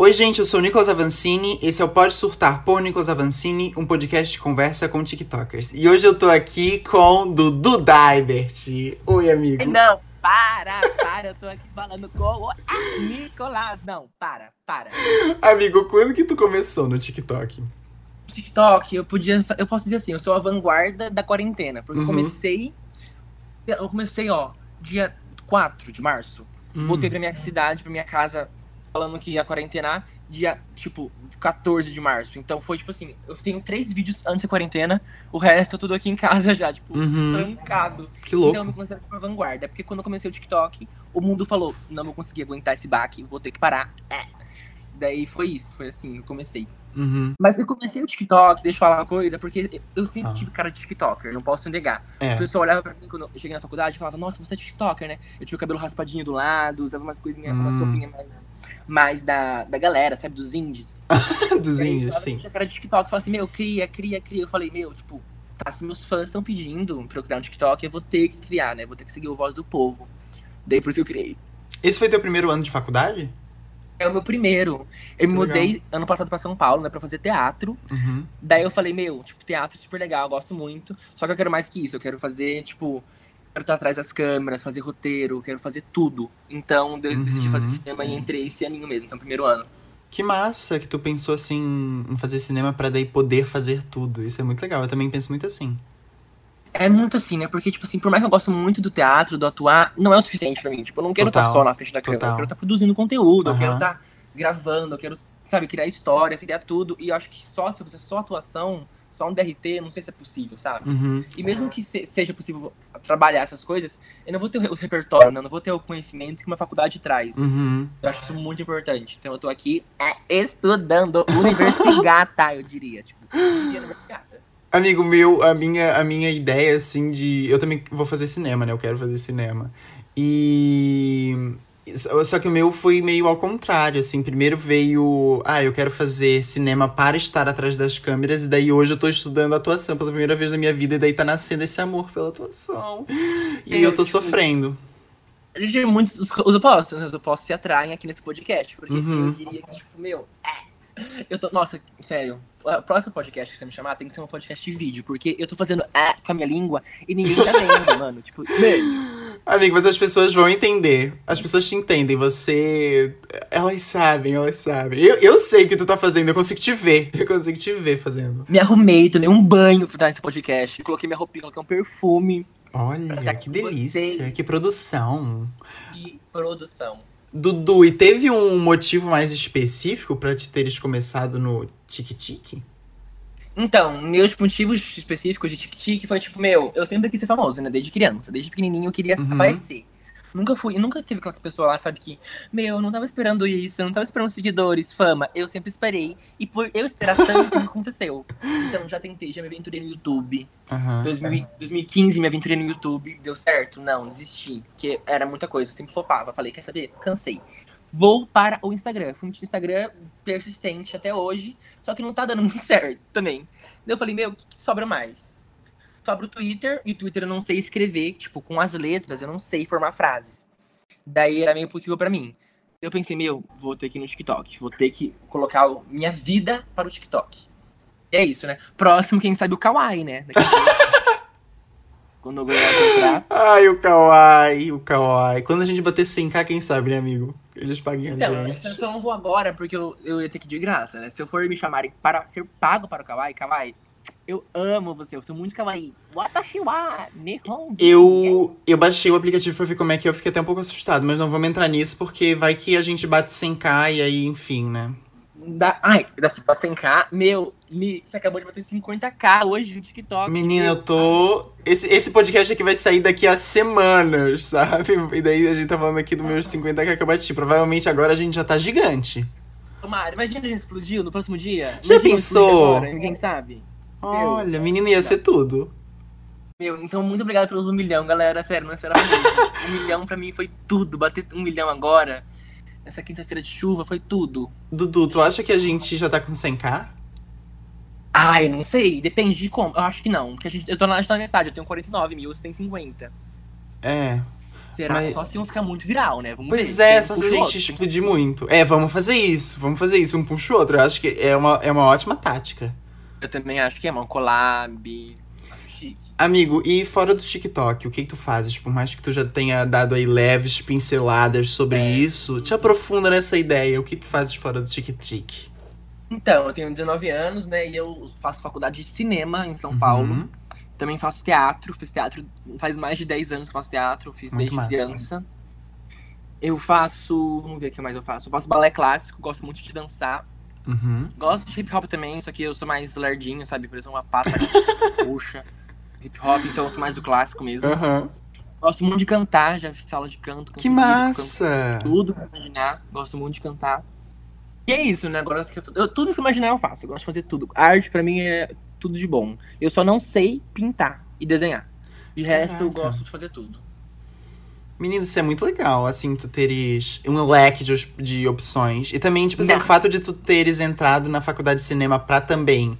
Oi, gente, eu sou o Nicolas Avancini. Esse é o Pode Surtar por Nicolas Avancini, um podcast de conversa com TikTokers. E hoje eu tô aqui com Dudu Daibert. Oi, amigo. Não, para, para, eu tô aqui falando com o Nicolas. Não, para, para. Amigo, quando que tu começou no TikTok? TikTok, eu podia. Eu posso dizer assim, eu sou a vanguarda da quarentena. Porque Uhum. eu comecei. Eu comecei, ó, dia 4 de março. Hum. Voltei pra minha cidade, pra minha casa, falando que ia quarentenar, dia, tipo, 14 de março. Então foi tipo assim, eu tenho três vídeos antes da quarentena, o resto é tudo aqui em casa já, tipo, Uhum. trancado. Que louco. Então eu me considero tipo, vanguarda. Porque quando eu comecei o TikTok, o mundo falou, não vou conseguir aguentar esse baque, vou ter que parar. É. Daí foi isso, foi assim, eu comecei. Uhum. Mas eu comecei o TikTok, deixa eu falar uma coisa, porque eu sempre Ah. tive cara de TikToker, não posso negar. É. O pessoal olhava pra mim quando eu cheguei na faculdade e falava, nossa, você é TikToker, né? Eu tinha o cabelo raspadinho do lado, usava umas coisinhas, umas Hum. roupinhas mais, mais da, da galera, sabe? Dos indies. Dos aí, falava que sim. Tinha cara de TikTok, eu falava assim, meu, cria, cria, cria. Eu falei, meu, tipo, tá, se meus fãs estão pedindo pra eu criar um TikTok, eu vou ter que criar, né? Vou ter que seguir o voz do povo. Daí por isso eu criei. Esse foi teu primeiro ano de faculdade? É o meu primeiro. Eu me mudei ano passado pra São Paulo, né, pra fazer teatro. Uhum. Daí eu falei, meu, tipo, teatro é super legal, eu gosto muito. Só que eu quero mais que isso, eu quero fazer, tipo, quero estar atrás das câmeras, fazer roteiro, quero fazer tudo. Então eu decidi Uhum. fazer cinema e entrei esse aninho mesmo, então primeiro ano. Que massa que tu pensou assim em fazer cinema pra daí poder fazer tudo. Isso é muito legal. Eu também penso muito assim. É muito assim, né? Porque, tipo assim, por mais que eu gosto muito do teatro, do atuar, não é o suficiente pra mim. Tipo, eu não quero estar Total, só na frente da câmera, total. eu quero estar produzindo conteúdo, eu quero estar gravando, eu quero, sabe, criar história, criar tudo. E eu acho que só se eu fizer só atuação, só um DRT, não sei se é possível, sabe? Uhum. E mesmo que se- seja possível trabalhar essas coisas, eu não vou ter o repertório, né? eu não vou ter o conhecimento que uma faculdade traz. Uhum. Eu acho isso muito importante. Então eu tô aqui é, estudando universigata, eu diria. Tipo, universigata. Amigo meu, a minha, a minha ideia, assim, de. Eu também vou fazer cinema, né? Eu quero fazer cinema. E. Só que o meu foi meio ao contrário, assim. Primeiro veio. Ah, eu quero fazer cinema para estar atrás das câmeras. E daí hoje eu tô estudando atuação pela primeira vez na minha vida. E daí tá nascendo esse amor pela atuação. E É, eu tô tipo, sofrendo. A gente muitos os, os opostos, os opostos se atraem aqui nesse podcast. Porque Uhum. eu diria que, tipo, meu, é. Eu tô. Nossa, sério. O próximo podcast que você me chamar tem que ser um podcast de vídeo, porque eu tô fazendo é com a minha língua e ninguém tá vendo, mano. Tipo, mano. Amigo, mas as pessoas vão entender. As pessoas te entendem. Você. Elas sabem, elas sabem. Eu, eu sei o que tu tá fazendo, eu consigo te ver. Eu consigo te ver fazendo. Me arrumei, tomei um banho pra dar esse podcast. Coloquei minha roupinha, coloquei um perfume Olha, que delícia. vocês. Que produção. e produção. Dudu, e teve um motivo mais específico pra te teres começado no Tique-Tique? Então, meus motivos específicos de tic-tic foi tipo, meu, eu sempre quis ser famoso, né? Desde criança. Desde pequenininho eu queria Uhum. aparecer. Nunca fui, nunca teve aquela pessoa lá, sabe, que, meu, eu não tava esperando isso, eu não tava esperando seguidores, fama. Eu sempre esperei. E por eu esperar tanto, não aconteceu. Então, já tentei, já me aventurei no YouTube. Aham. 2000 e- 2015 me aventurei no YouTube, deu certo? Não, desisti. Porque era muita coisa, sempre flopava. Falei, quer saber? Cansei. Vou para o Instagram. Fui no Instagram persistente até hoje, só que não tá dando muito certo também. Eu falei, meu, o que, que sobra mais? Sobra o Twitter, e o Twitter eu não sei escrever, tipo, com as letras, eu não sei formar frases. Daí era meio impossível pra mim. Eu pensei, meu, vou ter que ir no TikTok, vou ter que colocar minha vida para o TikTok. E é isso, né? Próximo, quem sabe, o Kawaii, né? A. Quando eu ganhar contrato. Ai, o Kawaii, o Kawaii. Quando a gente bater 100k, quem sabe, né, amigo? Eles paguem a Então, gente. eu só não vou agora porque eu, eu ia ter que ir de graça, né? Se eu for me chamarem para ser pago para o Kawaii, Kawaii, eu amo você, eu sou muito Kawaii. Watashi wa Nihon. Eu, eu baixei o aplicativo pra ver como é que eu fiquei até um pouco assustado, mas não vamos entrar nisso porque vai que a gente bate 100k e aí, enfim, né? Da, ai, da da 100k, meu, Li, você acabou de bater 50k hoje no TikTok. Menina, eu tô. Esse, esse podcast aqui vai sair daqui a semanas, sabe? E daí a gente tá falando aqui dos meus 50k que eu bati. Provavelmente agora a gente já tá gigante. Tomara, imagina a gente explodiu no próximo dia. Já Imagina pensou? Agora, ninguém sabe. Olha, menina, ia ser tudo. Meu, então muito obrigado pelos um milhão, galera. Sério, não esperava mesmo. um milhão pra mim foi tudo. Bater um milhão agora, essa quinta-feira de chuva, foi tudo. Dudu, tu acha que a gente já tá com 100k? Ai, não sei, depende de como. Eu acho que não. Porque a gente, eu tô na, na metade, eu tenho 49 mil, você tem 50. É. Será? Mas- Só se um ficar muito viral, né? Vamos Pois ver. é, um só se a gente outro, explodir muito. É, vamos fazer isso, vamos fazer isso, um puxa o outro. Eu acho que é uma, é uma ótima tática. Eu também acho que é, mano. Collab. Acho chique. Amigo, e fora do TikTok, o que, que tu fazes? Por mais que tu já tenha dado aí leves pinceladas sobre É. isso, te aprofunda nessa ideia. O que tu fazes fora do TikTok? Então, eu tenho 19 anos, né? E eu faço faculdade de cinema em São Paulo. Uhum. Também faço teatro. Fiz teatro faz mais de 10 anos que eu faço teatro. Fiz Muito desde massa. criança. Eu faço. Vamos ver o que mais eu faço. Eu faço balé clássico, gosto muito de dançar. Uhum. Gosto de hip hop também, só que eu sou mais lerdinho, sabe? Por exemplo, uma pata puxa. Hip hop, então eu sou mais do clássico mesmo. Aham. Gosto muito de cantar, já fiz aula de canto. Que massa! canto tudo que você imaginar. Gosto muito de cantar. E é isso, né? Agora eu, eu- tudo que você imaginar eu faço. Eu gosto de fazer tudo. Arte pra mim é tudo de bom. Eu só não sei pintar e desenhar. De resto, eu Caraca. gosto de fazer tudo. Menino, isso é muito legal, assim, tu teres um leque de, de opções. E também, tipo assim, Não. o fato de tu teres entrado na faculdade de cinema pra também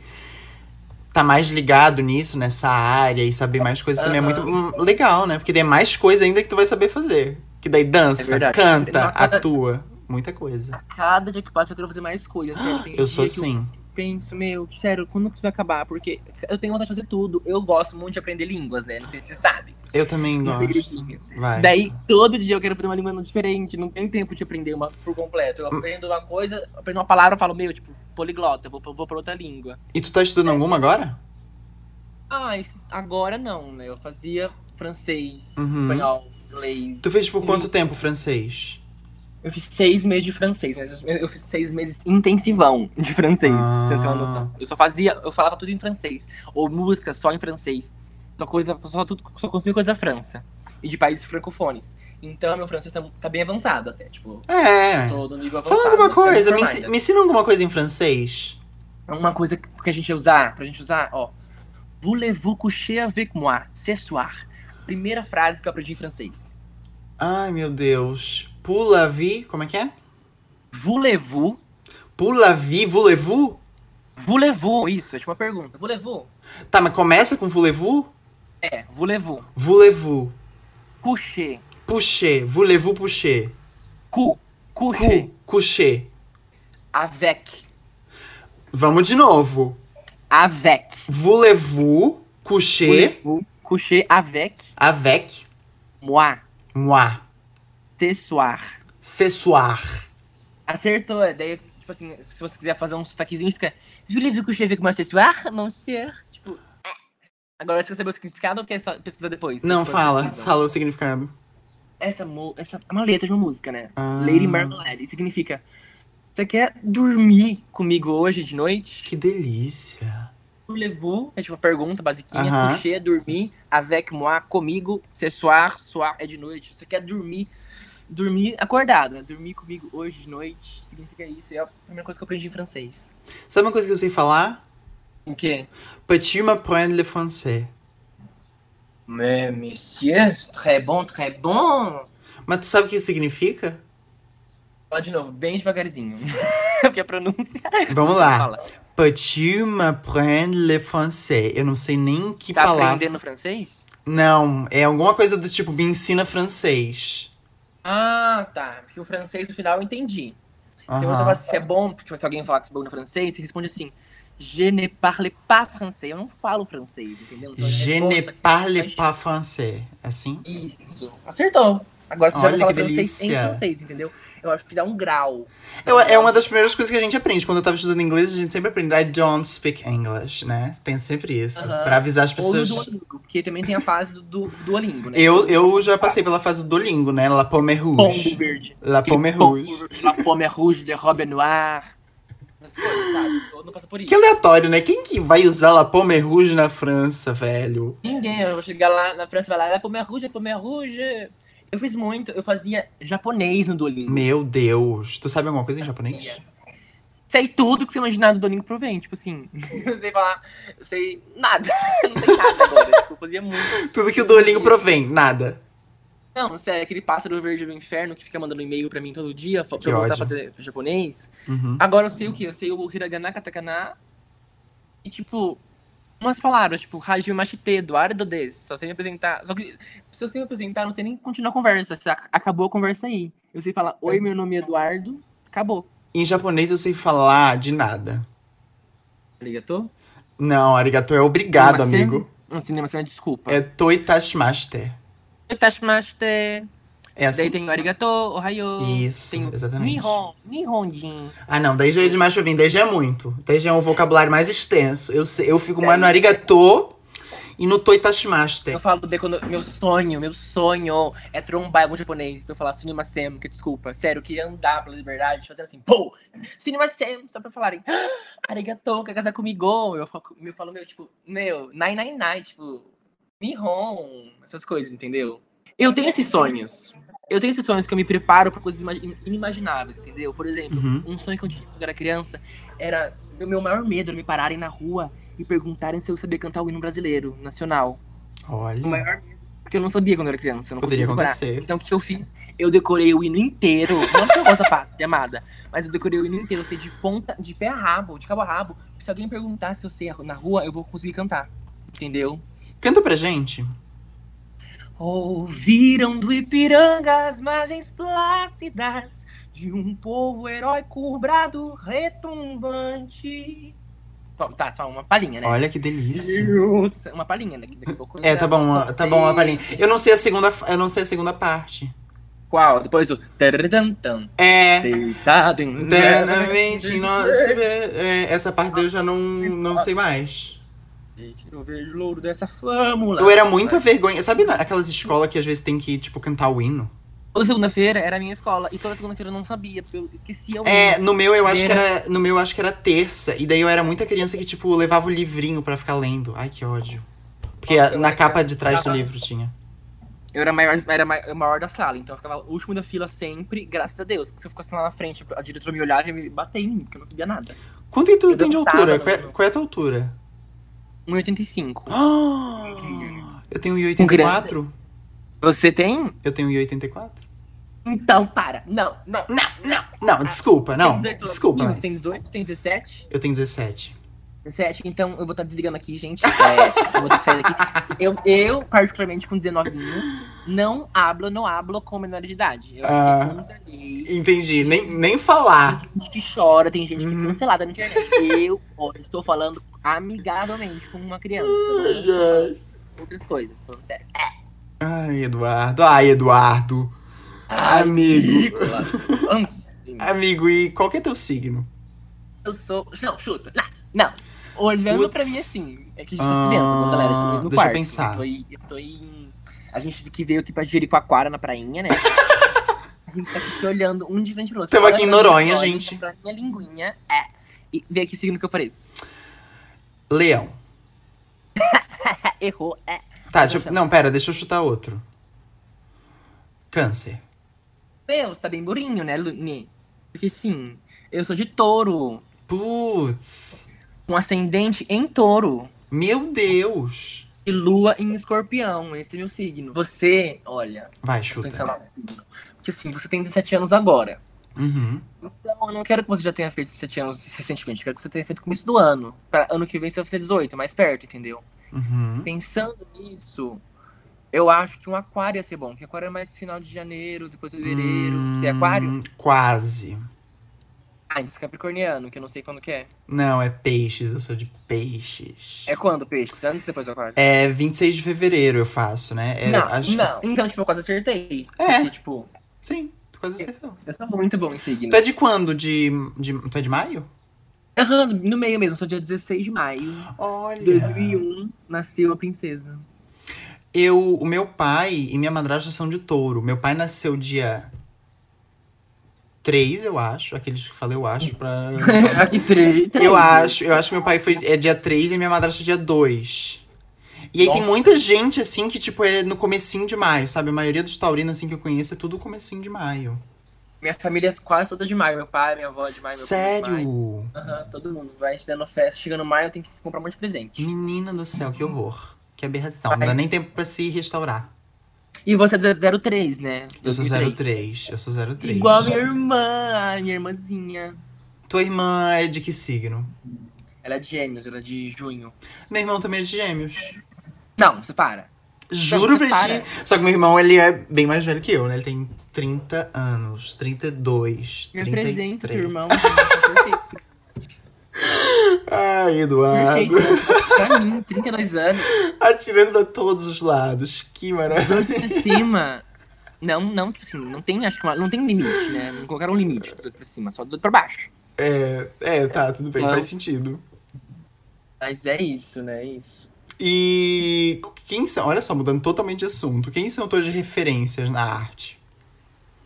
tá mais ligado nisso, nessa área, e saber mais coisas também é muito hum, legal, né? Porque daí é mais coisa ainda que tu vai saber fazer. Que daí dança, É verdade. canta, atua. Muita coisa. Cada dia que passa eu quero fazer mais coisas. Tem Eu sou assim. Penso, meu, sério, quando que isso vai acabar? Porque eu tenho vontade de fazer tudo. Eu gosto muito de aprender línguas, né? Não sei se você sabe. Eu também Um gosto. segredinho. Vai. Daí, todo dia eu quero aprender uma língua diferente. Não tenho tempo de aprender uma por completo. Eu aprendo uma coisa, aprendo uma palavra, eu falo, meu, tipo, poliglota, vou, vou pra outra língua. E tu tá estudando alguma agora? Ah, agora não, né? Eu fazia francês, Uhum. espanhol, inglês. Tu fez por quanto tempo francês? Eu fiz seis meses de francês, mas eu, eu fiz seis meses intensivão de francês, pra você ter uma Ah. noção. Eu só fazia, eu falava tudo em francês. Ou música só em francês. Só coisa, só tudo, só consumia coisa da França. E de países francofones. Então meu francês tá, tá bem avançado até, tipo, É. tô no nível avançado. Fala alguma quero coisa, me, me ensina alguma coisa em francês. Uma coisa que a gente ia usar, pra gente usar, ó. Voulez-vous coucher avec moi ce soir? Primeira frase que eu aprendi em francês. Ai, meu Deus. Pula vie, como é que é? Voulez-vous? Pula vie, voulez-vous? Voulez-vous? Isso, é tipo uma pergunta. Voulez-vous? Tá, mas começa com voulez-vous? É, voulez-vous. Voulez-vous. Coucher. Puxer, voulez-vous puxer? Cou. Coucher. Cu, coucher. Avec. Vamos de novo. Avec. Voulez-vous coucher Voulez-vous coucher avec avec moi moi ce soir? ce soir? Acertou. Daí, tipo assim, se você quiser fazer um sotaquezinho, fica Voulez-vous coucher avec moi ce soir, monsieur? Tipo, é. Agora você quer saber o significado ou quer só pesquisar depois? Não, fala, pesquisam. fala o significado. Essa, mu- essa é uma letra de uma música, né? Ah. Lady Marmalade. Significa, você quer dormir comigo hoje de noite? Que delícia. Voulez-vous? É tipo uma pergunta basiquinha. Aham. Coucher, dormir. Avec moi, comigo. Ce soir, soir é de noite. Você quer dormir, dormir acordado, né? Dormir comigo hoje de noite. Significa isso. É a primeira coisa que eu aprendi em francês. Sabe uma coisa que eu sei falar? O quê? Peux-tu m'apprendre le français? Mais, monsieur, très bon, très bon. Mas tu sabe o que isso significa? Fala de novo, bem devagarzinho. Porque a pronúncia. Vamos lá. Fala. Peux-tu m'apprendre le français? Eu não sei nem que Tá palavra. aprendendo francês? Não, é alguma coisa do tipo, me ensina francês. Ah, tá. Porque o francês no final eu entendi. Tem outra Aham. coisa, se é bom, porque se alguém falar que você é bom no francês, você responde assim: Je ne parle pas français. Eu não falo francês, entendeu? Então, Je ne parle pas français. Assim? Isso. Acertou. Agora você Olha já fala que francês em delícia. francês, entendeu? Eu acho que dá um grau. Eu- é uma das primeiras coisas que a gente aprende. Quando eu tava estudando inglês, a gente sempre aprende I don't speak English, né? Tem sempre isso. Aham. Pra avisar as Ou pessoas. Duolingo, porque também tem a fase do, do Duolingo, né? Eu, eu já passei pela fase do Duolingo, né? La Pomme Pombo Rouge. verde. La Pomme pombo Rouge. La pomme rouge de noire. Essas coisas, sabe? Passa por isso. Que aleatório, né? Quem que vai usar La Pomme Rouge na França, velho? Ninguém, eu vou chegar lá na França e falar, é pomme rouge, é pomme rouge. Eu fiz muito, eu fazia japonês no Duolingo. Meu Deus. Tu sabe alguma coisa em japonês? Sei tudo que você imaginar do Domingo Provém, tipo assim. Eu sei falar, eu sei nada. não sei nada agora. tipo, eu fazia muito. Tudo que o Duolingo provém, nada. Não, sério, aquele pássaro verde do inferno que fica mandando e-mail pra mim todo dia pra Que eu voltar a ódio. fazer japonês. Uhum. Agora eu sei o que? Eu sei o hiragana, katakana. E tipo, Umas palavras, tipo, Hajime Machite, Eduardo Des. Só sei me apresentar. Só que se eu sei me apresentar, não sei nem continuar a conversa. Acabou a conversa aí. Eu sei falar, oi, meu nome é Eduardo. Acabou. Em japonês eu sei falar de nada. Arigato? Não, arigato é obrigado, Cinema-sen? amigo. Um cinema sem desculpa. É toitashimashite. Itashimashite. É assim. Daí tem o arigato, ohayo. Isso, tem exatamente. Nihon, Nihonjin. Ah, não, daí já é demais pra mim, daí já é muito. Daí já é um vocabulário mais extenso. Eu, eu fico mais no arigato e no toitashimashite. Eu falo de quando meu sonho, meu sonho é trombar algum japonês pra eu falar cinema sem, que desculpa. Sério, eu queria andar pela liberdade fazendo assim, pô, cinema sem, só pra falarem, ah, arigato, quer casar comigo? Eu falo, eu falo meu, tipo, meu, nine, nine, nine, tipo, Nihon, essas coisas, entendeu? Eu tenho esses sonhos. Eu tenho esses sonhos que eu me preparo pra coisas ima- inimagináveis, entendeu? Por exemplo, Uhum. um sonho que eu tinha quando era criança era. O meu maior medo era me pararem na rua e perguntarem se eu sabia cantar o hino brasileiro, nacional. O Olha, maior medo. Porque eu não sabia quando eu era criança. Eu Poderia acontecer. Então o que eu fiz? Eu decorei o hino inteiro. Não porque eu gosto da pátria amada, mas eu decorei o hino inteiro. Eu sei de ponta, de pé a rabo, de cabo a rabo. Se alguém perguntar se eu sei na rua, eu vou conseguir cantar. Entendeu? canta pra gente. Ouviram do Ipiranga as margens plácidas de um povo heróico brado retumbante. Bom, tá, só uma palhinha, né? Olha que delícia. Uma palhinha, né? É, tá bom, tá bom a sei. palhinha. Eu não sei a segunda, eu não sei a segunda parte. Qual? Depois o. É. Deitado em. Eternamente vê. É, essa parte eu já não, não sei mais. Eu vejo o louro dessa flâmula. Eu era muito a vergonha. Sabe na- aquelas escolas que às vezes tem que, tipo, cantar o hino? Toda segunda-feira era a minha escola. E toda segunda-feira eu não sabia, porque eu esquecia o É, no meu eu acho que era. No meu eu acho que era terça. E daí eu era muita criança que, tipo, levava o livrinho pra ficar lendo. Ai, que ódio. Porque Nossa, a- eu na capa de trás do livro tinha. Eu era maior, era maior da sala, então eu ficava o último da fila sempre, graças a Deus. Porque se eu ficasse lá na frente, a diretora me olhava e me bater em mim, porque eu não sabia nada. Quanto que tu Eu tem de altura? Qual é, qual é a tua altura? 1,85. Ah, eu tenho Com 1,84. Você tem? Eu tenho 1,84. Então, para. Não, não. Não, não, não, desculpa, não. Tem 18 Desculpa. mas- Tem 18, tem 17? Eu tenho 17. 17, então eu vou estar desligando aqui, gente. É, eu vou ter que sair daqui. Eu, eu, particularmente com 19 não hablo, não hablo com menor de idade. Eu Ah. é. Entendi. Nem, nem falar. Tem gente que chora, tem gente que Uhum. é cancelada na internet. Eu ó, estou falando amigavelmente com uma criança. Outras coisas, falando sério. Ai, Eduardo. Ai, Eduardo. Amigo. Nicolas. Ansem. Amigo, e qual que é teu signo? Eu sou. Não, chuta. Não, não. Olhando Putz. pra mim assim. É que a gente tá se vendo, tá, galera? A gente tá no deixa eu pensar. Eu tô, eu tô em- A gente que veio aqui pra Jericoacoara na prainha, né? A gente tá aqui se olhando um de frente pro outro. Tamo Olha aqui em Noronha, gente. Pra minha linguinha. É. E vê aqui o signo que eu ofereço. Leão. Errou. É. Tá, Não deixa eu- não, pera, deixa eu chutar outro. Câncer. Meu, você tá bem burinho, né, Luni? Porque sim, eu sou de touro. Putz. Um ascendente em touro. Meu Deus. Lua em escorpião. Esse é meu signo. Você, olha, Vai, chuta. pensando no signo. Porque assim, você tem 17 anos agora. Uhum. Então, eu não quero que você já tenha feito 17 anos recentemente. Eu quero que você tenha feito no começo do ano. Pra ano que vem você vai fazer 18, mais perto, entendeu? Uhum. Pensando nisso, eu acho que um aquário ia ser bom. Porque aquário é mais final de janeiro, depois fevereiro. Você é aquário? Hum, Quase. É capricorniano, que eu não sei quando que é. Não, é peixes, eu sou de peixes. É quando, peixe? Antes depois do aquário? É 26 de fevereiro eu faço, né? É, não, acho não. Então, tipo, eu quase acertei. É. Porque, tipo, Sim, tu quase acertou. eu sou muito bom em signos. Tu é de quando? De, de, tu é de maio? Aham, no meio mesmo, sou dia 16 de maio Olha. de 2001, nasceu a princesa. Eu, o meu pai e minha madrasta são de touro. Meu pai nasceu dia 3, eu acho. Aqueles que falei, eu acho, pra. Aqui, três. eu acho, eu acho que meu pai foi é dia 3 e minha madrasta dia 2. E aí tem Nossa. muita gente, assim, que, tipo, é no comecinho de maio, sabe? A maioria dos taurinos, assim, que eu conheço é tudo comecinho de maio. Minha família é quase toda de maio. Meu pai, minha avó é de maio, é. Sério? Aham, todo mundo. Vai dando festa. Chegando maio, tem que comprar um monte de presente. Menina do céu, que horror. Que aberração. Não dá Mas- nem tempo pra se restaurar. E você é do 03, né? Eu sou 2003. 03. Eu sou 03. Igual a minha irmã, a minha irmãzinha. Tua irmã é de que signo? Ela é de gêmeos, ela é de junho. Meu irmão também é de gêmeos. Não, você para. Juro pra ti. Só que meu irmão, ele é bem mais velho que eu, né? Ele tem 30 anos, 32, Me apresenta 33. seu irmão. Perfeito. Ai, Eduardo. Perfeito. Pra mim, 32 anos. Atirando pra todos os lados. Que maravilha. pra cima. Não, não, tipo assim, não tem, acho que não tem limite, né? Não colocaram um limite 18 pra cima, só 18 pra baixo. É, é, tá, tudo bem, Não. faz sentido. Mas é isso, né? É isso. E quem são, olha só, mudando totalmente de assunto, quem são tuas referências na arte?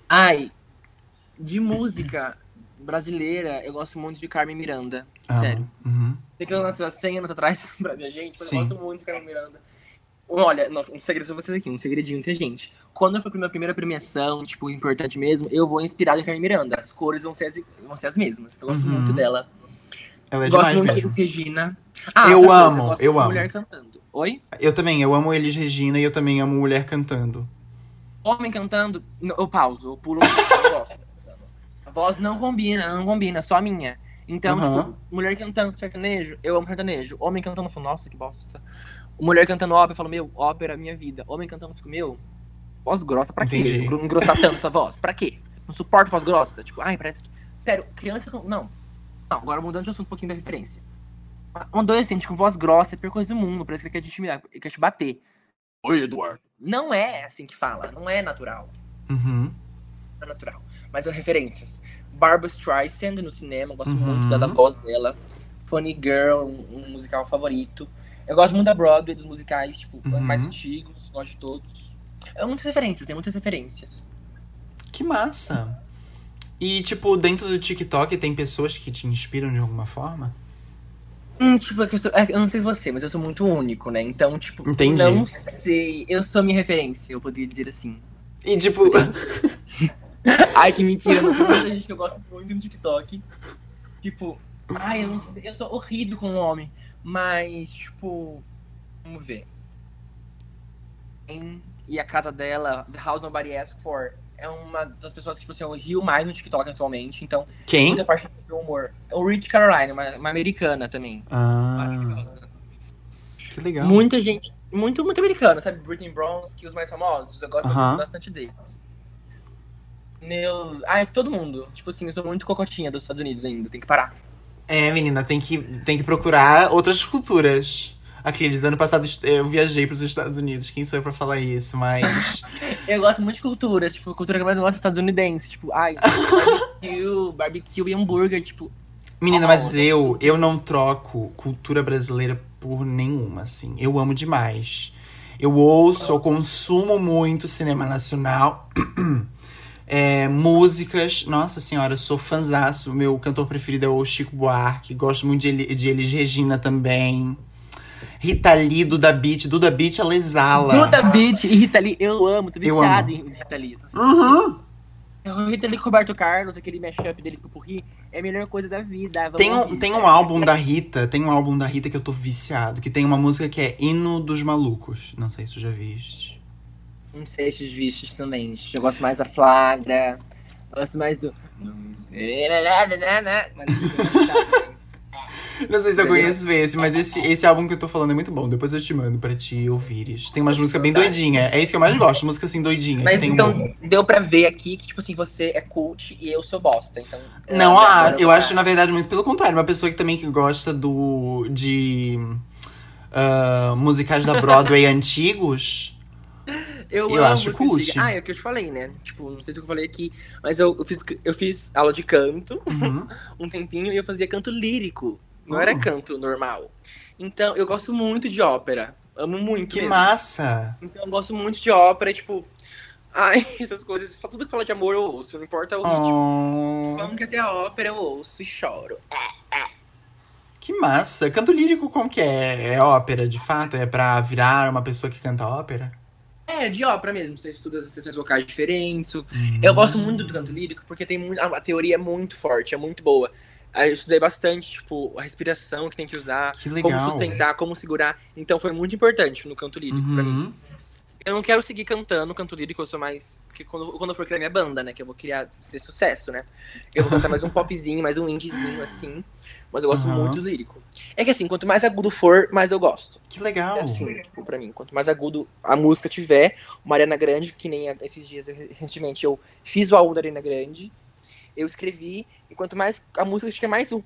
Ai, de música brasileira, eu gosto muito de Carmen Miranda. Amo. Sério. Uhum. Sei que ela nasceu há 100 anos atrás no Brasil, gente, mas Sim. eu gosto muito de Carmen Miranda. Olha, um segredo pra vocês aqui, um segredinho entre a gente. Quando eu for pra minha primeira premiação, tipo, importante mesmo, eu vou inspirado em Carmen Miranda. As cores vão ser as, vão ser as mesmas. Eu gosto Uhum. muito dela. Ela é gosto demais muito de mesmo. Elis Regina. Eu outra amo, gosto eu de amo. mulher cantando. Oi? Eu também, eu amo Elis Regina e eu também amo mulher cantando. Homem cantando, eu pauso, eu pulo eu gosto. A voz não combina, não combina, só a minha. Então, Aham. tipo, mulher cantando sertanejo, eu amo sertanejo. Homem cantando, eu falo, nossa, que bosta. Mulher cantando ópera, eu falo, meu, ópera é minha vida. Homem cantando, eu fico, meu, voz grossa, pra quê? Engrossar tanto essa voz, pra quê? Não suporto voz grossa. Tipo, ai, parece. Sério, criança com. Não. Não, agora mudando de assunto um pouquinho da referência. Um adolescente com voz grossa é a pior coisa do mundo, parece que ele quer te intimidar, ele quer te bater. Oi, Eduardo. Não é assim que fala, não é natural Uhum. Natural. Mas são referências. Barbara Streisand no cinema, eu gosto Uhum. muito da, da voz dela. Funny Girl, um, um musical favorito. Eu gosto muito da Broadway, dos musicais, tipo, Uhum. mais antigos, gosto de todos. É muitas referências, tem muitas referências. Que massa. E, tipo, dentro do TikTok tem pessoas que te inspiram de alguma forma? Hum, tipo, é eu, sou, é, eu não sei você, mas eu sou muito único, né? Então, tipo, Entendi. não sei. Eu sou minha referência, eu poderia dizer assim. E, tipo, Ai, que mentira, não tem muita gente que eu gosto muito no TikTok. Tipo, ai, eu não sei, eu sou horrível com o homem. Mas, tipo, vamos ver. Em- E a casa dela, The House Nobody Asked For, é uma das pessoas que, tipo assim, eu rio mais no TikTok atualmente. Então, quem? muita parte do humor. É o Rich Caroline, uma, uma americana também. Ah, que legal. Muita gente, muito, muito americana, sabe? Britney Bronze, os mais famosos, eu gosto Aham. bastante deles. Neil... Ai, todo mundo. Tipo assim, eu sou muito cocotinha dos Estados Unidos ainda, tem que parar. É, menina, tem que, tem que procurar outras culturas. Aqueles, ano passado eu viajei pros Estados Unidos, quem sou eu pra falar isso, mas... Eu gosto muito de cultura, tipo, a cultura que eu mais gosto é estadunidense. Tipo, ai, barbecue, barbecue e hambúrguer, tipo... Menina, Oh, mas eu, eu não troco cultura brasileira por nenhuma, assim. Eu amo demais. Eu ouço, eu consumo muito cinema nacional. É, músicas, nossa senhora, eu sou fanzaço. Meu cantor preferido é o Chico Buarque. Gosto muito de, Eli- de Elis Regina também. Rita Lee, Duda Beat. Duda Beat, ela exala. Duda Beat e Rita Lee, eu amo, tô viciado amo. em Rita Lee. Uhum. O Rita Lee com o Roberto Carlos, aquele mashup dele com o Purri, é a melhor coisa da vida. Tem um, tem um álbum da Rita, tem um álbum da Rita que eu tô viciado, que tem uma música que é Hino dos Malucos. Não sei se tu já viste. Sei esses vistos também. Eu gosto mais da Flagra. Gosto mais do. Não sei. Não sei se eu conheço esse, mas esse, esse álbum que eu tô falando é muito bom. Depois eu te mando pra te ouvires. Tem umas músicas bem doidinhas. É isso que eu mais gosto, música assim doidinha. Mas então, humor. deu pra ver aqui que, tipo assim, você é cult e eu sou bosta. Então. Não, ah, eu vou- acho, na verdade, muito pelo contrário. Uma pessoa que também que gosta do. de. ah, musicais da Broadway antigos. Eu, eu amo acho cult. Ah, é o que eu te falei, né? Tipo, não sei se eu falei aqui, mas eu, eu, fiz, eu fiz aula de canto Uhum. um tempinho e eu fazia canto lírico. Não Oh. era canto normal. Então, eu gosto muito de ópera. Amo muito. Que mesmo. massa! Então eu gosto muito de ópera, tipo. Ai, essas coisas. Tudo que fala de amor eu ouço, não importa o ritmo. Oh, Funk até a ópera eu ouço e choro. que massa! Canto lírico como que é? É ópera, de fato? É pra virar uma pessoa que canta ópera? É, de ópera mesmo. Você estuda as extensões vocais diferentes. Hum. Eu gosto muito do canto lírico porque tem muito. A teoria é muito forte, é muito boa. Eu estudei bastante, tipo, a respiração que tem que usar, Que como sustentar, como segurar. Então foi muito importante no canto lírico pra mim. Uhum. Eu não quero seguir cantando, canto lírico, eu sou mais. Porque quando, quando eu for criar minha banda, né? Que eu vou criar ser sucesso, né? Eu vou cantar mais um popzinho, mais um indiezinho, assim. Mas eu gosto Aham. muito do lírico. É que assim, quanto mais agudo for, mais eu gosto. Que legal. É assim, tipo, pra mim. Quanto mais agudo a música tiver, uma Ariana Grande, que nem esses dias, recentemente, eu fiz o álbum da Ariana Grande, eu escrevi, e quanto mais a música tiver mais um.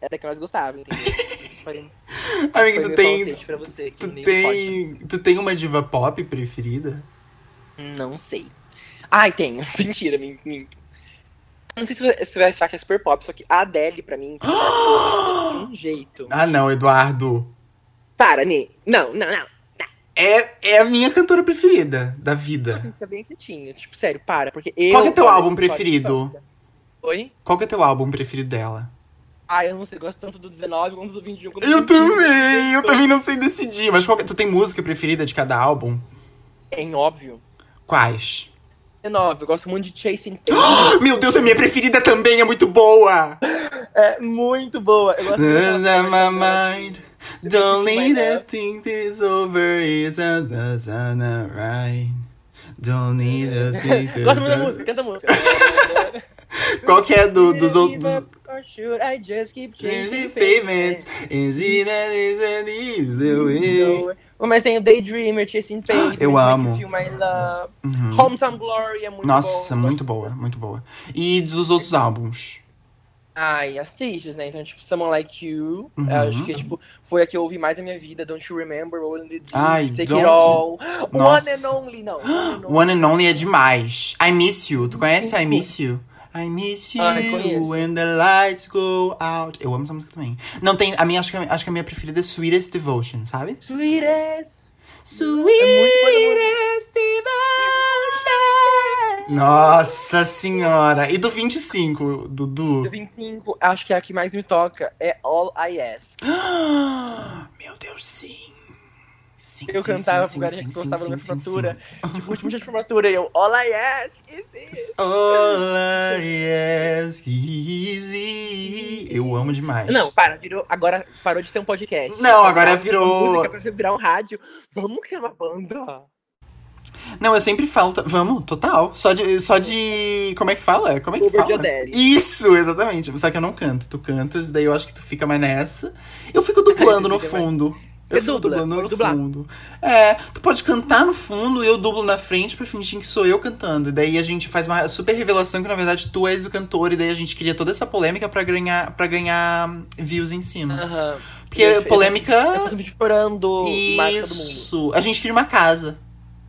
Era a que eu mais gostava, entendeu? Amiga, tu tem. você, que Tu tem. Tu tem uma diva pop preferida? Não sei. Ai, tenho. Mentira, min- minto. Não sei se você vai achar que é super pop, só que a Adele, pra mim, de um jeito. Ah, não, Eduardo. Para, Nê. Não, não, não. É, é a minha cantora preferida da vida. Fica bem quietinho. Tipo, sério, para. Porque eu. Qual que é teu álbum preferido? Oi? Qual que é teu álbum preferido dela? Ah, eu não sei, gosto tanto do 19 quanto do 21. quanto Eu 25. também, eu também não sei decidir. Mas qual que... tu tem música preferida de cada álbum? Tem, óbvio. Quais? 19, eu gosto muito de Chasing Paper. Meu Deus, a minha preferida também é muito boa! é muito boa. Eu gosto my mind. Don't to think over. It's a right. Don't need this Gosto muito da música, canta a música. Qual que é do, dos outros? Or should I just keep chasing Payments. Is it that is an easy way? Mas tem o Daydreamer, Chasing Paper. Eu amo. My Love. Uhum. Hometown Glory é muito Nossa, bom. muito boa, muito boa. E dos outros álbuns? Ai, as tristes, né? Então, tipo, Someone Like You. Uhum. Acho que, tipo, foi a que eu ouvi mais na minha vida. Don't You Remember, Rolling the Deep, Ai, Take Don't- It All. Nossa. One and Only, não. One and Only é demais. I Miss You. Tu conhece I Miss You? I miss you Ai, conheço. when the lights go out. Eu amo essa música também. Não, tem. A minha, acho que, acho que a minha preferida é Sweetest Devotion, sabe? Sweetest. Sweetest Devotion. Nossa senhora. E do 25, Dudu? Do 25, acho que a que mais me toca é All I Ask. Meu Deus, sim. Sim, Eu sim, cantava sim, pro cara sim, que gostava da minha formatura. Tipo, último dia de formatura, e eu, All I Ask is it. sim. All I ask is you. Eu amo demais. Não, para, virou. Agora parou de ser um podcast. Não, agora virou- Música pra você virar um rádio. Vamos criar uma banda. Não, eu sempre falo. Vamos, total. Só de. Só de. Como é que fala? Como é que de fala? Isso, exatamente. Só que eu não canto. Tu cantas, daí eu acho que tu fica mais nessa. Eu fico dublando no fica mais- fundo. Você eu dubla, dublando no dublar. fundo. É, tu pode cantar no fundo e eu dublo na frente pra fingir que sou eu cantando. E daí a gente faz uma super revelação que na verdade tu és o cantor. E daí a gente cria toda essa polêmica pra ganhar, pra ganhar views em cima. Aham. Porque Eu- polêmica. Eu faço um vídeo chorando e. Isso. A gente cria uma casa.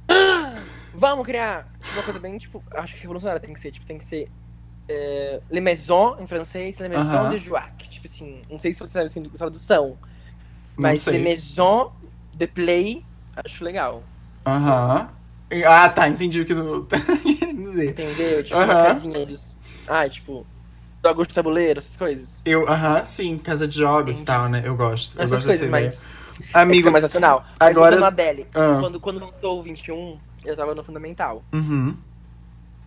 Vamos criar uma coisa bem, tipo, acho que revolucionária tem que ser, tipo, tem que ser é, Le Maison, em francês, Le Maison Aham. de Joac. Tipo assim, não sei se você sabe assim, essa tradução, mas sei. Le Maison de Play, acho legal. Aham. Ah, tá, entendi o que tu dizer. Entendeu? Tipo, Aham. uma casinha dos. Ah, tipo, jogos de tabuleiro, essas coisas. Eu, aham, sim, casa de jogos e tal, né? Eu gosto. Eu Essas gosto dessa coisas, ideia. mas. Amigo, Amigo, mais nacional. Mas agora- voltando a Adele, quando, quando lançou o 21, eu tava no Fundamental. Uhum.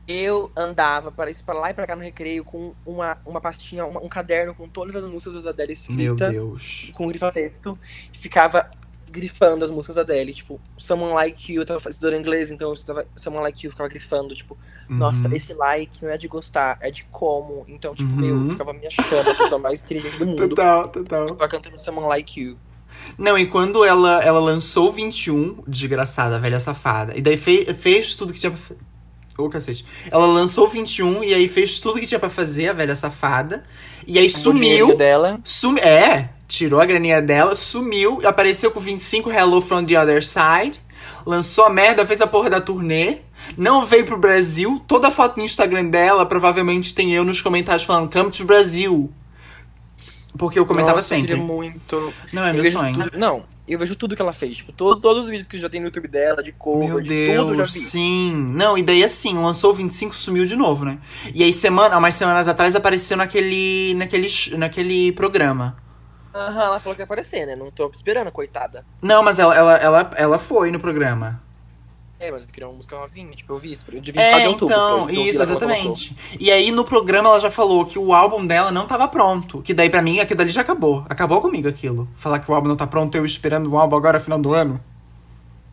Eu andava para isso, para lá e pra cá no recreio com uma, uma pastinha, uma- um caderno com todas as músicas da Adele Meu escrita, Deus. com grifa-texto, e ficava grifando as músicas da Adele, tipo, Someone Like You, eu tava estudando inglês, então eu estudava Someone Like You, ficava grifando, tipo, nossa, Uhum. esse like não é de gostar, é de como, então, tipo, Uhum. meu, eu ficava me achando a pessoa mais inteligente do mundo. Total, total. Eu tava cantando Someone Like You. Não, e quando ela, ela lançou o 21, desgraçada, velha safada, e daí fe- fez tudo que tinha. Ô, cacete. Ela lançou o 21 e aí fez tudo que tinha pra fazer, a velha safada. E aí O sumiu. dela. Sumi é, tirou a graninha dela, sumiu, apareceu com 25 Hello from the Other Side, lançou a merda, fez a porra da turnê, não veio pro Brasil, toda foto no Instagram dela provavelmente tem eu nos comentários falando Come to Brasil. Porque eu comentava Nossa, eu sempre. queria muito. Não, é Eu meu sonho. não, eu vejo tudo que ela fez. Tipo, todo- todos os vídeos que já tem no YouTube dela, de cover, Meu de tudo, eu já Deus, vi. sim. Não, e daí assim, lançou o 25, sumiu de novo, né? E aí, semana, umas semanas atrás, apareceu naquele, naquele, naquele programa. Aham, ela falou que ia aparecer, né? Não tô esperando, coitada. Não, mas ela, ela, ela, ela foi no programa. É, mas eu queria uma música novinha, tipo, eu vi isso. Eu devia É, de outubro. então, isso, exatamente. E aí, no programa, ela já falou que o álbum dela não tava pronto. Que daí, pra mim, aquilo dali já acabou. Acabou comigo aquilo. Falar que o álbum não tá pronto, eu esperando o álbum agora, final do ano.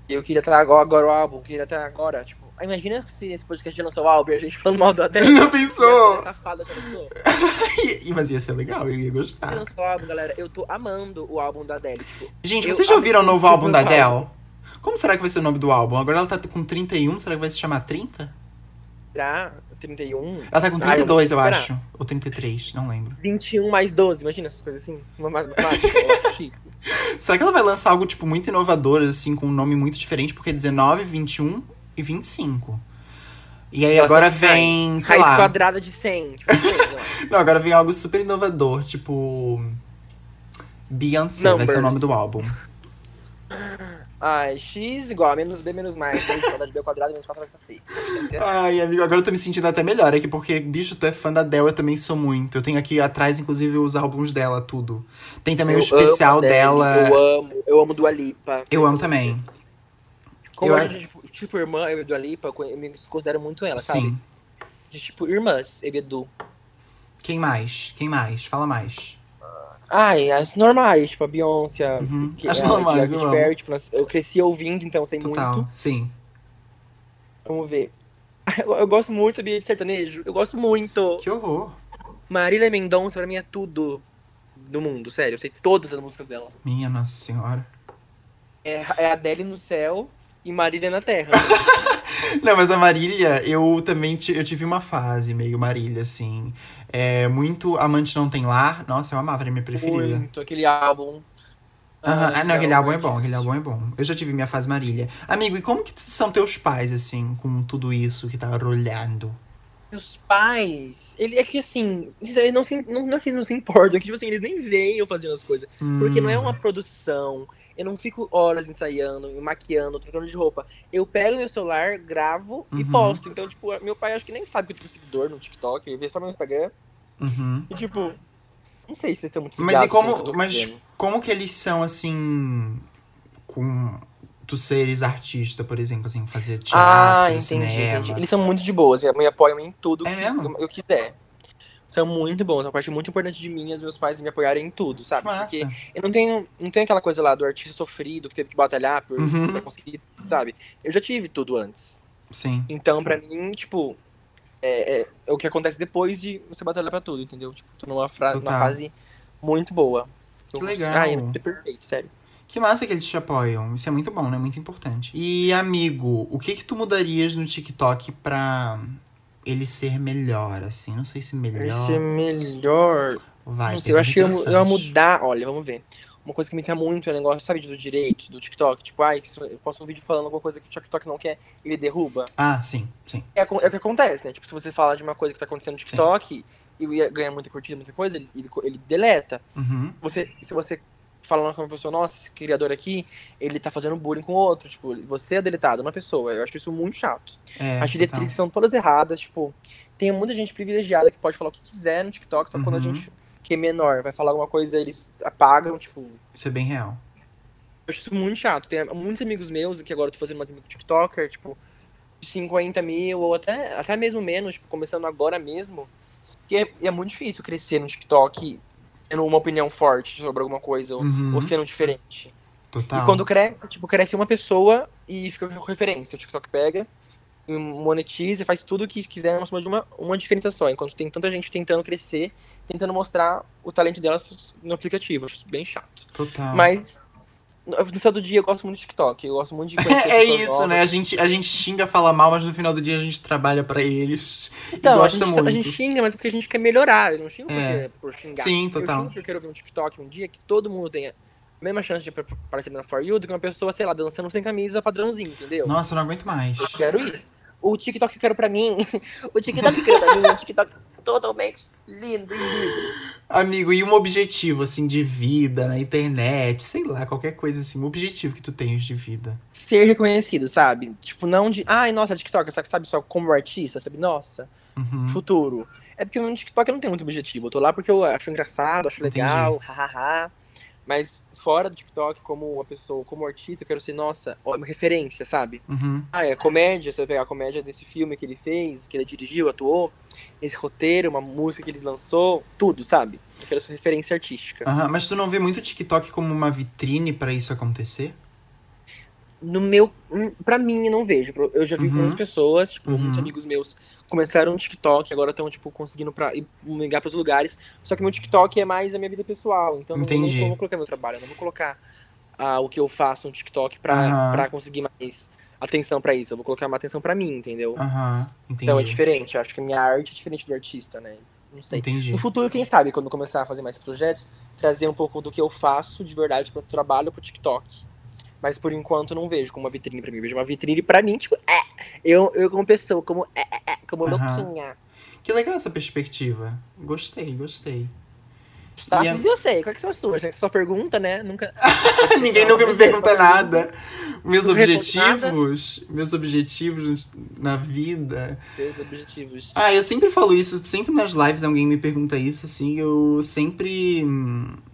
Eu queria estar agora, agora o álbum, queria estar agora, tipo. Imagina se esse podcast já lançou o álbum e a gente falando mal da Adele. Não pensou? Safada já. E- Mas ia ser legal, eu ia Se gostar. lançou o álbum, galera, eu tô amando o álbum da Adele. Tipo, Gente, vocês já ouviram o novo álbum da Adele? Como será que vai ser o nome do álbum? Agora ela tá com 31, será que vai se chamar 30? será 31? Ela tá com Ah, eu 32, vou eu esperar. acho. Ou 33, não lembro. 21 mais 12, imagina essas coisas assim. Uma mais matemática, eu. Será que ela vai lançar algo, tipo, muito inovador, assim, com um nome muito diferente? Porque é 19, 21 e 25. E aí Nossa, agora vem, sei Raiz lá. quadrada de 100. Tipo. Não, agora vem algo super inovador, tipo. Beyoncé vai ser o Numbers. nome do álbum. Ai, x igual a menos b menos mais. Raiz quadrada de b ao quadrado menos 4 vai ser c. Assim. Ai, amigo, agora eu tô me sentindo até melhor aqui, porque, bicho, tu é fã da Adele, eu também sou muito. Eu tenho aqui atrás, inclusive, os álbuns dela, tudo. Tem também o Eu especial amo a Adele, dela. Eu amo, eu amo Dua Lipa. Eu amo também. Como Eu a a- gente, tipo, tipo, irmã, eu e Dua Lipa, eu me considero muito ela, sabe? Sim. A gente, tipo, irmãs, eu e Edu. Quem mais? Quem mais? Fala mais. Ai, as normais, tipo, a Beyoncé. Uhum. As a- normais, a eu. Perry, tipo, eu cresci ouvindo, então sei Total, muito. sim. Vamos ver. Eu, eu gosto muito, sabia, de sertanejo. Eu gosto muito. Que horror. Marília Mendonça, pra mim, é tudo do mundo, sério. Eu sei todas as músicas dela. Minha Nossa Senhora. É, é Adele no céu e Marília na terra. Não, mas a Marília, eu também eu tive uma fase meio Marília, assim. É, muito Amante Não Tem Lar. Nossa, eu amava, era minha preferida. muito, aquele álbum. Aham, Ai, Ah, não, aquele álbum é bom, aquele álbum é bom. Eu já tive minha fase Marília. Amigo, e como que são teus pais, assim, com tudo isso que tá rolando? Meus pais, ele é que assim, eles não, se, não, não é que eles não se importam, é que tipo assim, eles nem veem eu fazendo as coisas. Porque não é Hum, uma produção. Eu não fico horas ensaiando, me maquiando, trocando de roupa. Eu pego meu celular, gravo e Uhum. posto. Então, tipo, meu pai acho que nem sabe que eu tenho seguidor no TikTok, ele vê só meu Instagram. uhum. E tipo, não sei se eles estão muito Mas e como, tô mas como que eles são, assim, com tu seres artista, por exemplo, assim, fazer teatro, Ah, fazer entendi, cinema? entendi. Eles são muito de boas, me apoiam em tudo É que mesmo? eu, quiser. São muito bons, é uma parte muito importante de mim, os meus pais me apoiarem em tudo, sabe? massa. Porque eu não tenho, não tenho aquela coisa lá do artista sofrido que teve que batalhar por, Uhum. pra conseguir, sabe? Eu já tive tudo antes. Sim. Então, pra mim, tipo, é, é- é o que acontece depois de você batalhar pra tudo, entendeu? Tipo, tô numa, fra- numa fase muito boa. Que Eu- legal. Ai, é perfeito, sério. Que massa que eles te apoiam. Isso é muito bom, né? Muito importante. E, amigo, o que que tu mudarias no TikTok pra ele ser melhor, assim? Não sei se melhor. Vai ser melhor. Vai, Não sei, eu acho que eu, eu ia mudar. Olha, vamos ver. Uma coisa que me irrita muito é o negócio, sabe, dos direitos do TikTok. Tipo, ai, eu posto um vídeo falando alguma coisa que o TikTok não quer, ele derruba. Ah, sim, sim. É, é o que acontece, né? Tipo, se você fala de uma coisa que tá acontecendo no TikTok e ia ganhar muita curtida, muita coisa, ele, ele, ele deleta. Uhum. Você, se você falar com uma pessoa, nossa, esse criador aqui, ele tá fazendo bullying com outro. Tipo, você é deletado, uma pessoa. Eu acho isso muito chato. É, As diretrizes são todas erradas, tipo, tem muita gente privilegiada que pode falar o que quiser no TikTok, só que quando a Uhum. gente que é menor vai falar alguma coisa, eles apagam, tipo. Isso é bem real. Eu acho isso muito chato. Tem muitos amigos meus, que agora eu tô fazendo mais amigo TikToker, tipo, de 50 mil, ou até, até mesmo menos, tipo, começando agora mesmo. Que é, é muito difícil crescer no TikTok tendo uma opinião forte sobre alguma coisa, ou, Uhum. ou sendo diferente. Total. E quando cresce, tipo, cresce uma pessoa e fica com referência. O TikTok pega, monetiza faz tudo o que quiser em cima de uma, uma diferença só. Enquanto tem tanta gente tentando crescer, tentando mostrar o talento delas no aplicativo. Acho bem chato. Total. Mas, no final do dia, eu gosto muito de TikTok. Eu gosto muito de É isso, novas. né? A gente, a gente xinga, fala mal, mas no final do dia a gente trabalha pra eles. Então, e a gente, muito. a gente xinga, mas é porque a gente quer melhorar. Eu não xingo É. porque, por xingar. Sim, Eu total. xingo porque eu quero ver um TikTok um dia que todo mundo tenha a mesma chance de ap- aparecer na For You do que uma pessoa, sei lá, dançando sem camisa padrãozinho, entendeu? Nossa, eu não aguento mais. Eu quero isso. O TikTok eu quero pra mim. o TikTok eu quero pra mim é um TikTok totalmente lindo e livre. Amigo, e um objetivo, assim, de vida na internet, sei lá, qualquer coisa assim, um objetivo que tu tens de vida. Ser reconhecido, sabe? Tipo, não de. Ai, nossa, TikTok, só que sabe só como artista, sabe? Nossa, Uhum. futuro. É porque no TikTok eu não tenho muito objetivo. Eu tô lá porque eu acho engraçado, acho legal, hahaha. Mas fora do TikTok, como uma pessoa, como artista, eu quero ser, nossa, uma referência, sabe? Uhum. Ah, é comédia, você vai pegar a comédia desse filme que ele fez, que ele dirigiu, atuou, esse roteiro, uma música que ele lançou, tudo, sabe? Eu quero ser referência artística. Aham, Mas tu não vê muito o TikTok como uma vitrine pra isso acontecer? No meu. hum, Pra mim, eu não vejo. Eu já vi Uhum. algumas pessoas, tipo, Uhum. muitos amigos meus começaram no TikTok, agora estão, tipo, conseguindo pra ir ligar pros lugares. Só que meu TikTok é mais a minha vida pessoal. Então eu não, não vou colocar meu trabalho, eu não vou colocar ah, o que eu faço no TikTok pra, pra conseguir mais atenção pra isso. Eu vou colocar uma atenção pra mim, entendeu? Entendi. Então é diferente. Eu acho que a minha arte é diferente do artista, né? Não sei. Entendi. No futuro, quem sabe, quando começar a fazer mais projetos, trazer um pouco do que eu faço de verdade para o trabalho pro TikTok. Mas por enquanto não vejo como uma vitrine pra mim. Eu vejo uma vitrine pra mim, tipo, é. Eu, eu como pessoa, como é, é, é, como Aham. louquinha. Que legal essa perspectiva. Gostei, gostei. Tá, E eu sei, qual é que são as suas? Né? Só pergunta, né? Nunca. Ninguém nunca me pergunta nada. Meus Não objetivos, meus objetivos na vida. Seus objetivos. Ah, eu sempre falo isso, sempre nas lives alguém me pergunta isso, assim, eu sempre.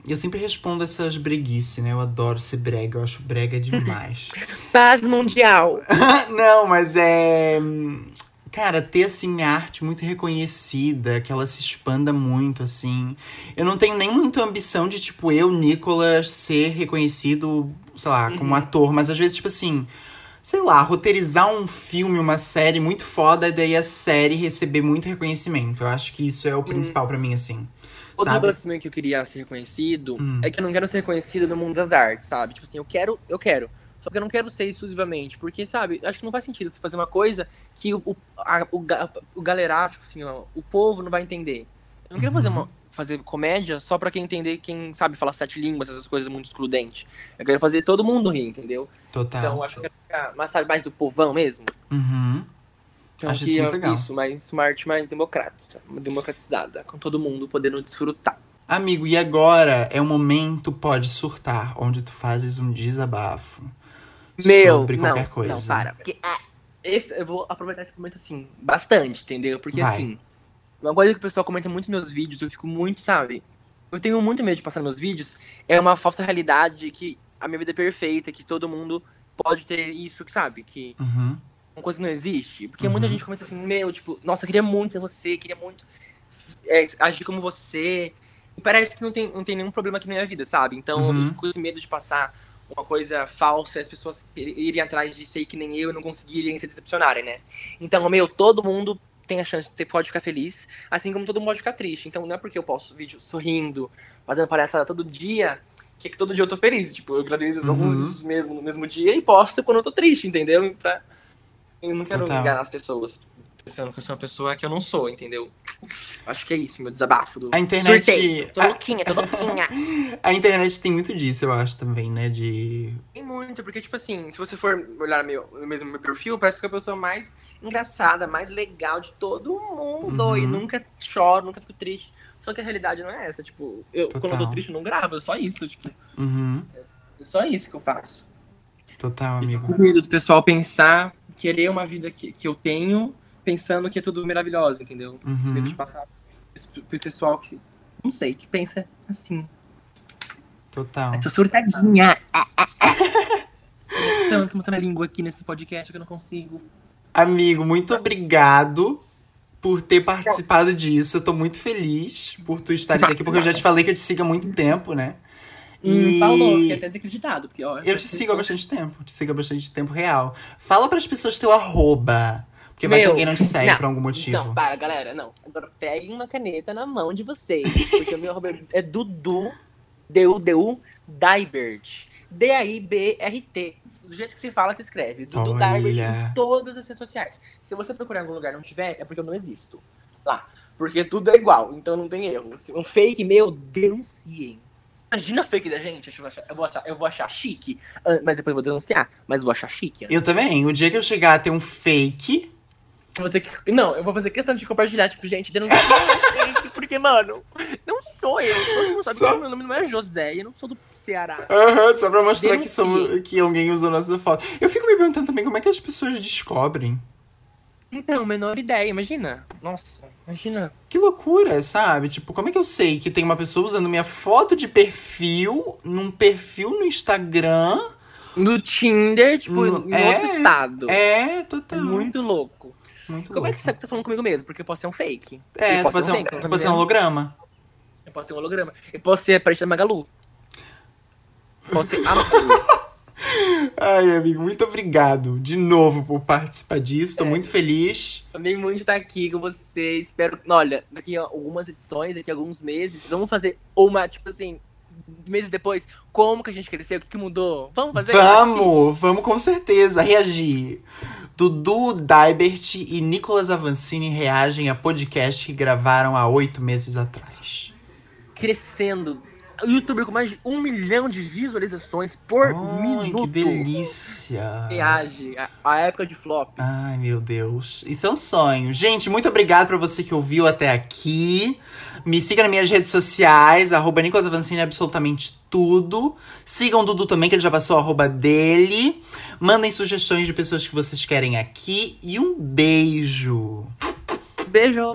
Eu sempre respondo essas breguice, né? Eu adoro ser brega, eu acho brega demais. Paz mundial. Não, mas é. Cara, ter assim minha arte muito reconhecida, que ela se expanda muito, assim. Eu não tenho nem muita ambição de, tipo, eu, Nicolas, ser reconhecido, sei lá, como Uhum. ator, mas às vezes, tipo assim, sei lá, roteirizar um filme, uma série muito foda, e daí a série receber muito reconhecimento. Eu acho que isso é o principal pra mim, assim. Outra Sabe? coisa também que eu queria ser reconhecido Hum. é que eu não quero ser reconhecido no mundo das artes, sabe? Tipo assim, eu quero, eu quero. Só que eu não quero ser exclusivamente, porque, sabe, acho que não faz sentido você fazer uma coisa que o, o, a- o, o galerá, tipo assim, ó, o povo não vai entender. Eu não quero fazer Uhum. uma fazer comédia só pra quem entender, quem sabe falar sete línguas, essas coisas muito excludentes. Eu quero fazer todo mundo rir, entendeu? Total. Então acho que eu quero ficar, mas sabe, mais do povão mesmo. Uhum. Então Acho isso queria muito legal. isso, mas uma arte mais democrática, democratizada, com todo mundo podendo desfrutar. Amigo, e agora é o momento pode surtar, onde tu fazes um desabafo. Meu, sobre não, qualquer coisa. não, para. Porque, ah, esse- eu vou aproveitar esse momento, assim, bastante, entendeu? Porque, Vai. assim, uma coisa que o pessoal comenta muito nos meus vídeos, eu fico muito, sabe? Eu tenho muito medo de passar nos meus vídeos, é uma falsa realidade que a minha vida é perfeita, que todo mundo pode ter isso, que sabe? Que Uhum. uma coisa que não existe. Porque muita Uhum. gente comenta assim, meu, tipo, nossa, eu queria muito ser você, queria muito é, agir como você. E parece que não tem, não tem nenhum problema aqui na minha vida, sabe? Então Uhum. eu fico com esse medo de passar uma coisa falsa e as pessoas irem atrás de ser que nem eu e não conseguirem se decepcionarem, né? Então, meu, todo mundo tem a chance de ter, pode ficar feliz, assim como todo mundo pode ficar triste. Então não é porque eu posto vídeo sorrindo, fazendo palhaçada todo dia, que, é que todo dia eu tô feliz. Tipo, eu gravei Uhum. alguns vídeos mesmo no mesmo dia e posto quando eu tô triste, entendeu? Pra... Eu não quero Total. enganar as pessoas pensando que eu sou uma pessoa que eu não sou, entendeu? Acho que é isso, meu desabafo. Do... A internet- Surtei. Tô louquinha, tô louquinha. A internet tem muito disso, eu acho também, né? De. Tem muito, porque, tipo assim, se você for olhar meu, mesmo meu perfil, parece que é a pessoa mais engraçada, mais legal de todo mundo. Uhum. E nunca choro, nunca fico triste. Só que a realidade não é essa. Tipo, eu, quando eu Total. tô triste, eu não gravo. É só isso, tipo. Uhum. É só isso que eu faço. Total, E fico amigo. com medo do pessoal pensar, querer uma vida que, que eu tenho, pensando que é tudo maravilhoso, entendeu? Esse Uhum. medo de passar pro pessoal que, não sei, que pensa assim. Total. Eu tô surtadinha. Ah, ah, ah. Tanto mostrando a língua aqui nesse podcast que eu não consigo. Amigo, muito obrigado por ter participado disso. Eu tô muito feliz por tu estares aqui, porque eu já te falei que eu te sigo há muito tempo, né? Hum, falou, fiquei até desacreditado. Porque, ó, Eu te sigo há bastante tempo. Te sigo há bastante tempo real. Fala pras pessoas teu arroba. Porque vai que Meu, alguém não te segue não, por algum motivo. Não, para, galera, não. Agora peguem uma caneta na mão de vocês. Porque o meu arroba é Dudu, D-U-D-U, Daibert. D-A-I-B-R-T. Do jeito que se fala, se escreve. Dudu Olha. Daibert em todas as redes sociais. Se você procurar em algum lugar e não tiver, é porque eu não existo. Lá. Porque tudo é igual, então não tem erro. Se um fake meu, denunciem. Imagina fake da gente, eu vou achar, eu vou achar, eu vou achar chique, ah, mas depois eu vou denunciar, mas vou achar chique. Eu também. O dia que eu chegar a ter um fake. Eu vou ter que. Não, eu vou fazer questão de compartilhar, tipo, gente, denunciar. gente, porque, mano, não sou eu. Todo mundo sabe Só- que meu nome não é José e eu não sou do Ceará. Aham, só pra mostrar que, somos, que alguém usou nossa foto. Eu fico me perguntando também como é que as pessoas descobrem. Então, menor ideia, imagina. Nossa, imagina. Que loucura, sabe? Tipo, como é que eu sei que tem uma pessoa usando minha foto de perfil num perfil no Instagram? No Tinder, tipo, No- em é, outro estado. É, É total. muito louco. Muito Como é que louco. você sabe que você tá falando comigo mesmo? Porque eu posso ser um fake. É, eu tu posso pode ser um, fake, pode ser um holograma. Eu posso ser um holograma. Eu posso ser a parede da Magalu. Posso ser a Magalu. Ai, amigo, muito obrigado de novo por participar disso. Tô É. muito feliz. Também muito estar aqui com vocês. Espero. Olha, daqui a algumas edições, daqui a alguns meses, vamos fazer uma, tipo assim, meses depois, como que a gente cresceu, o que, que mudou? Vamos fazer? Vamos, vamos com certeza reagir. Dudu Daibert e Nicolas Avancini reagem a podcast que gravaram há oito meses atrás. Crescendo. O youtuber com mais de um milhão de visualizações por Ai, minuto. que delícia! Reage. A, a época de flop. Ai, meu Deus. Isso é um sonho. Gente, muito obrigado pra você que ouviu até aqui. Me siga nas minhas redes sociais, arroba Nicolas Avancini, absolutamente tudo. Sigam o Dudu também, que ele já passou o arroba dele. Mandem sugestões de pessoas que vocês querem aqui. E um beijo. Beijo.